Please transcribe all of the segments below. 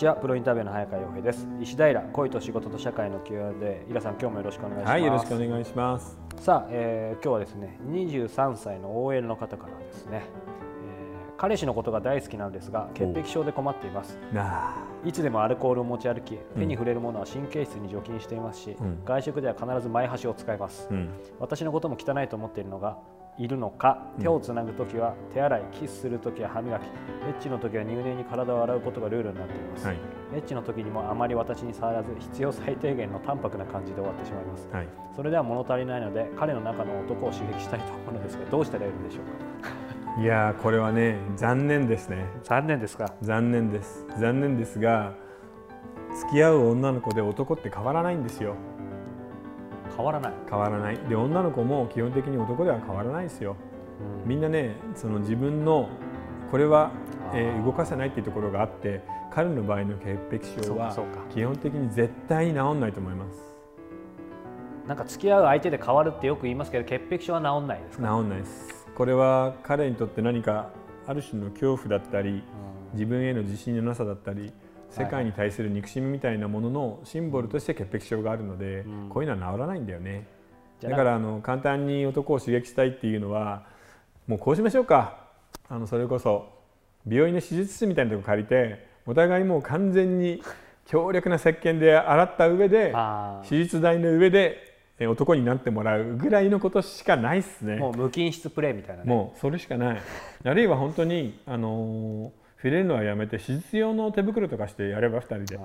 ちは。プロインタビューの早川洋平です。石平恋と仕事と社会の Q&A イラさん今日もよろしくお願いします。はいよろしくお願いします。さあ、えー、今日はですね23歳の OL の方からですね、えー、彼氏のことが大好きなんですが潔癖症で困っています。いつでもアルコールを持ち歩き手に触れるものは神経質に除菌していますし、うん、外食では必ず前端を使います、うん、私のことも汚いと思っているのがいるのか手をつなぐときは手洗いキスするときは歯磨き。エッチのときは入念に体を洗うことがルールになっています、はい、エッチのときにもあまり私に触らず必要最低限の淡白な感じで終わってしまいます、はい、それでは物足りないので彼の中の男を刺激したいと思うのですがどうしたらいいでしょうか？いやこれはね残念ですね。残念ですか？残念です。残念ですが付き合う女の子で男って変わらないんですよ変わらない。変わらない。で女の子も基本的に男では変わらないですよ、うん、みんなねその自分のこれは、えー、動かせないっていうところがあって彼の場合の潔癖症は基本的に絶対に治んないと思います。なんか付き合う相手で変わるってよく言いますけど潔癖症は治んないですか？治んないです。これは彼にとって何かある種の恐怖だったり、うん、自分への自信のなさだったり世界に対する憎しみみたいなもののシンボルとして潔癖症があるので、うん、こういうのは治らないんだよね。だからあの簡単に男を刺激したいっていうのはもうこうしましょうか。あのそれこそ病院の手術室みたいなとこ借りてお互いもう完全に強力な石鹸で洗った上で手術台の上で男になってもらうぐらいのことしかないっすね。もう無菌室プレーみたいな、ね、もうそれしかない。あるいは本当にあのー触れるのはやめて手術用の手袋とかしてやれば2人で。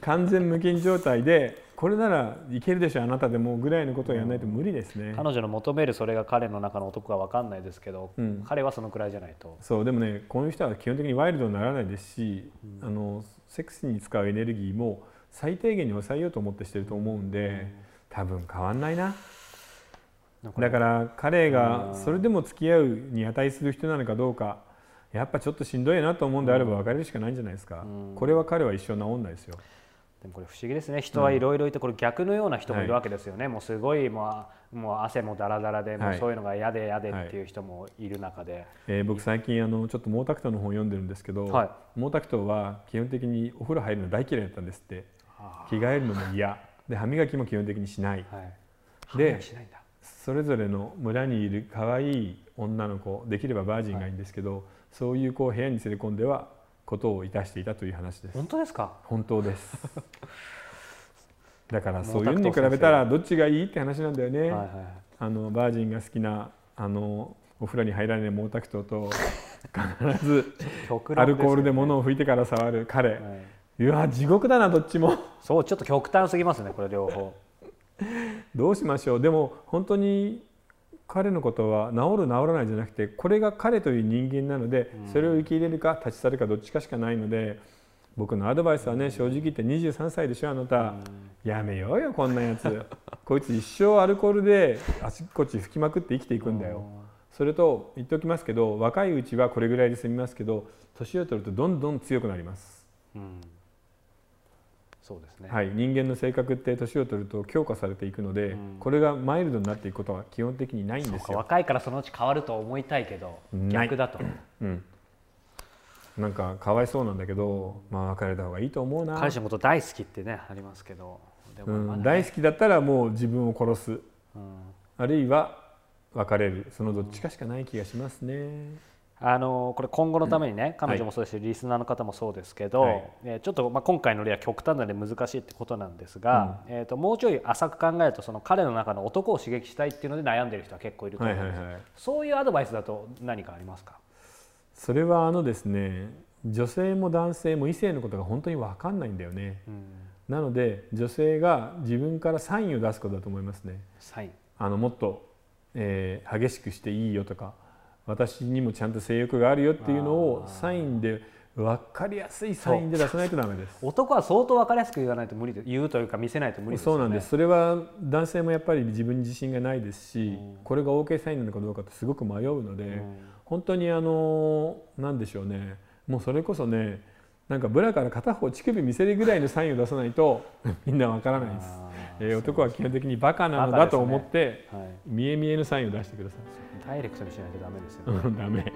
完全無菌状態でこれならいけるでしょあなたでもぐらいのことをやらないと無理ですね、うん、彼女の求めるそれが彼の中の男か分かんないですけど、うん、彼はそのくらいじゃないと。そうでもねこういう人は基本的にワイルドにならないですし、うん、あのセックスに使うエネルギーも最低限に抑えようと思ってしてると思うんで、多分変わんないな。だから彼がそれでも付き合うに値する人なのかどうかやっぱちょっとしんどいなと思うんであれば別れるしかないんじゃないですか、うん、これは彼は一生治んないですよ。でもこれ不思議ですね。人はいろいろいてこれ逆のような人もいるわけですよね、はい、もうすごいもうもう汗もだらだらで、もうそういうのが嫌で嫌でっていう人もいる中で、はい、えー、僕最近あのちょっと毛沢東の本を読んでるんですけど、はい、毛沢東は基本的にお風呂入るの大嫌いだったんですって。着替えるのも嫌。で歯磨きも基本的にしない、でそれぞれの村にいる可愛い女の子できればバージンがいいんですけど、そういうこう部屋に連れ込んではことをいたしていたという話です。本当ですか？本当です。だからそういうのに比べたらどっちがいいって話なんだよね、はいはい、あのバージンが好きなあのお風呂に入らない毛沢東と必ずアルコールで物を拭いてから触る。彼、はい、いや地獄だなどっちも。そうちょっと極端すぎますねこれ両方。どうしましょう。でも本当に彼のことは治る治らないじゃなくてこれが彼という人間なのでそれを受け入れるか立ち去るかどっちかしかないので僕のアドバイスはね正直言って23歳でしょあなた。やめようよこんなやつ こいつ一生アルコールであちこち吹きまくって生きていくんだよ。それと言っておきますけど若いうちはこれぐらいで済みますけど年を取るとどんどん強くなります。うんそうですね、はい、人間の性格って年を取ると強化されていくので、うん、これがマイルドになっていくことは基本的にないんですよ。若いからそのうち変わると思いたいけど逆だと、うん、なんかかわいそうなんだけど、まあ、別れた方がいいと思うな。彼氏のこと大好きってねありますけど。でも、ねうん、大好きだったらもう自分を殺す、あるいは別れる。そのどっちかしかない気がしますね。あのこれ今後のためにね、彼女もそうですし、はい、リスナーの方もそうですけど、はい、えー、ちょっと、まあ、今回の例は極端なで難しいってことなんですが、うん、えーと、もうちょい浅く考えるとその彼の中の男を刺激したいっていうので悩んでる人は結構いると思うんです、そういうアドバイスだと何かありますか？それはあのですね女性も男性も異性のことが本当に分かんないんだよね、うん、なので女性が自分からサインを出すことだと思いますね。サイン。あのもっと、えー、激しくしていいよとか私にもちゃんと性欲があるよっていうのをサインで分かりやすいサインで出さないとダメです。男は相当分かりやすく言わないと無理で言うというか見せないと無理です、ね、そうなんです。それは男性もやっぱり自分に自信がないですし、うん、これが OK サインなのかどうかってすごく迷うので、うん、本当にあの何でしょうね。もうそれこそねなんかブラから片方乳首見せるぐらいのサインを出さないと みんな分からないです、えー、男は基本的にバカなのだと思って、ねはい、見え見えのサインを出してください。ダイレクトにしないとダメですよ。ね。ダメ。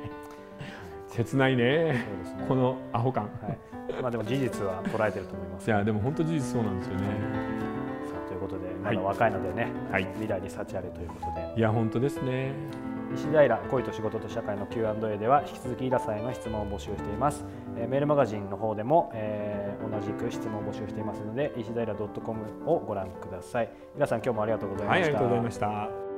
切ないね。ね。このアホ感、はい、まあでも事実は捉えてると思います、いやでも本当事実そうなんですよね。さあということでまだ若いのでね、はい、未来に幸あれということで。いや本当ですね。石平恋と仕事と社会の Q&A では引き続きイラさんへの質問を募集しています、えー、メールマガジンの方でも、えー、同じく質問を募集していますので石平 .com をご覧ください。皆さん今日もありがとうございました、はい、ありがとうございました。